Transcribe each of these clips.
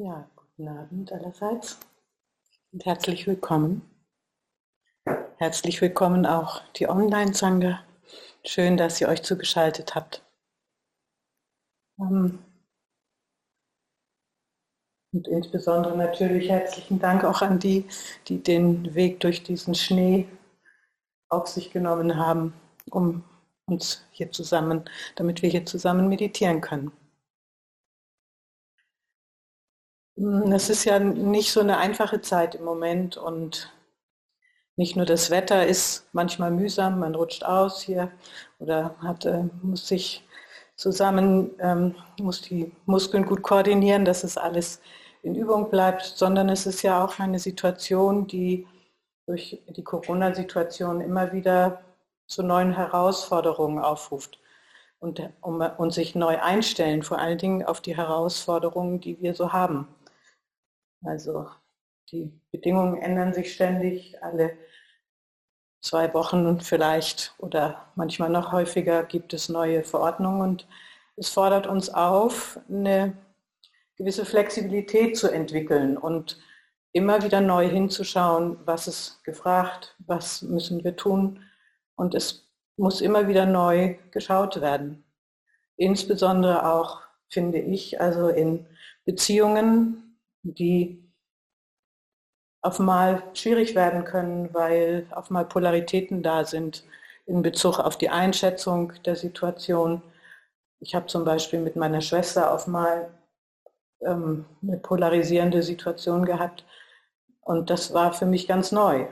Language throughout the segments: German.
Ja, guten Abend allerseits und herzlich willkommen. Herzlich willkommen auch die Online-Sangha. Schön, dass ihr euch zugeschaltet habt. Ähm, und insbesondere natürlich herzlichen Dank auch an die, die den Weg durch diesen Schnee auf sich genommen haben, um uns hier zusammen, damit wir hier zusammen meditieren können. Es ist ja nicht so eine einfache Zeit im Moment und nicht nur das Wetter ist manchmal mühsam, man rutscht aus hier oder hat, äh, muss sich zusammen, ähm, muss die Muskeln gut koordinieren, dass es alles in Übung bleibt, sondern es ist ja auch eine Situation, die durch die Corona-Situation immer wieder zu neuen Herausforderungen aufruft und, um, und sich neu einstellen, vor allen Dingen auf die Herausforderungen, die wir so haben. Also die Bedingungen ändern sich ständig, alle zwei Wochen vielleicht oder manchmal noch häufiger gibt es neue Verordnungen und es fordert uns auf, eine gewisse Flexibilität zu entwickeln und immer wieder neu hinzuschauen, was ist gefragt, was müssen wir tun und es muss immer wieder neu geschaut werden. Insbesondere auch, finde ich, also in Beziehungen, die auf mal schwierig werden können, weil auf mal Polaritäten da sind in Bezug auf die Einschätzung der Situation. Ich habe zum Beispiel mit meiner Schwester auf mal ähm, eine polarisierende Situation gehabt und das war für mich ganz neu,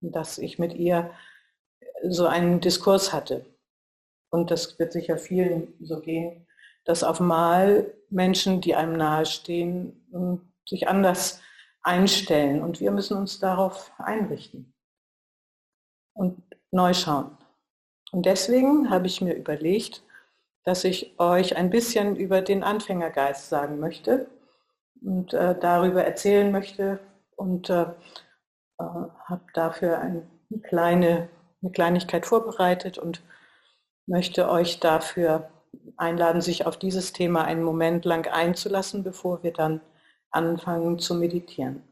dass ich mit ihr so einen Diskurs hatte. Und das wird sicher vielen so gehen, dass auf mal Menschen, die einem nahestehen, sich anders einstellen. Und wir müssen uns darauf einrichten und neu schauen. Und deswegen habe ich mir überlegt, dass ich euch ein bisschen über den Anfängergeist sagen möchte und äh, darüber erzählen möchte und äh, äh, habe dafür eine kleine eine Kleinigkeit vorbereitet und möchte euch dafür einladen, sich auf dieses Thema einen Moment lang einzulassen, bevor wir dann anfangen zu meditieren.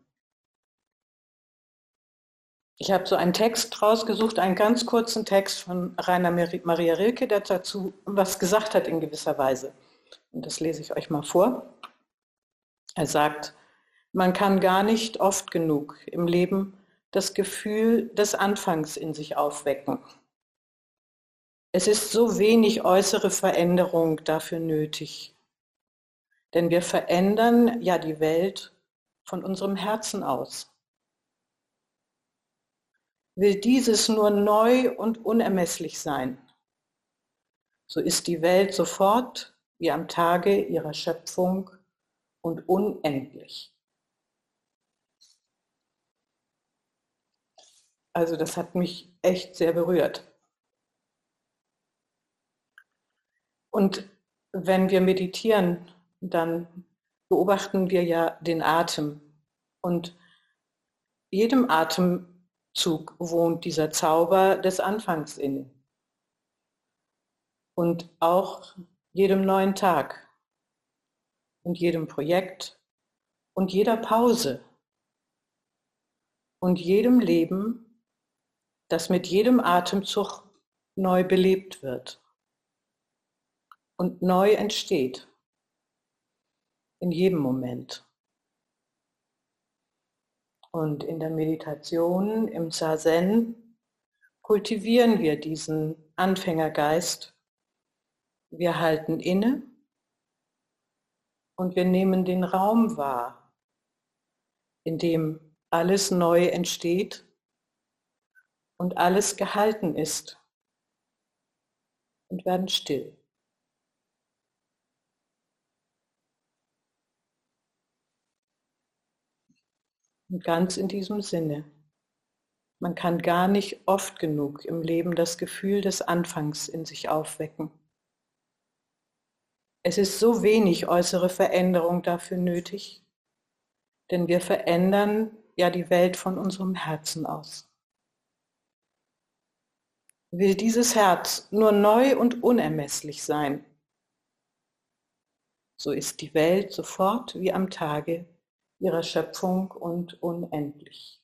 Ich habe so einen Text rausgesucht, einen ganz kurzen Text von Rainer Maria Rilke, der dazu was gesagt hat in gewisser Weise. Und das lese ich euch mal vor. Er sagt, man kann gar nicht oft genug im Leben das Gefühl des Anfangs in sich aufwecken. Es ist so wenig äußere Veränderung dafür nötig. Denn wir verändern ja die Welt von unserem Herzen aus. Will dieses nur neu und unermesslich sein, so ist die Welt sofort wie am Tage ihrer Schöpfung und unendlich. Also das hat mich echt sehr berührt. Und wenn wir meditieren, dann beobachten wir ja den Atem. Und jedem Atemzug wohnt dieser Zauber des Anfangs inne. Und auch jedem neuen Tag und jedem Projekt und jeder Pause und jedem Leben, das mit jedem Atemzug neu belebt wird und neu entsteht in jedem Moment. Und in der Meditation, im Zazen, kultivieren wir diesen Anfängergeist. Wir halten inne und wir nehmen den Raum wahr, in dem alles neu entsteht und alles gehalten ist und werden still. Und ganz in diesem Sinne. Man kann gar nicht oft genug im Leben das Gefühl des Anfangs in sich aufwecken. Es ist so wenig äußere Veränderung dafür nötig, denn wir verändern ja die Welt von unserem Herzen aus. Will dieses Herz nur neu und unermesslich sein, so ist die Welt sofort wie am Tage ihrer Schöpfung und unendlich.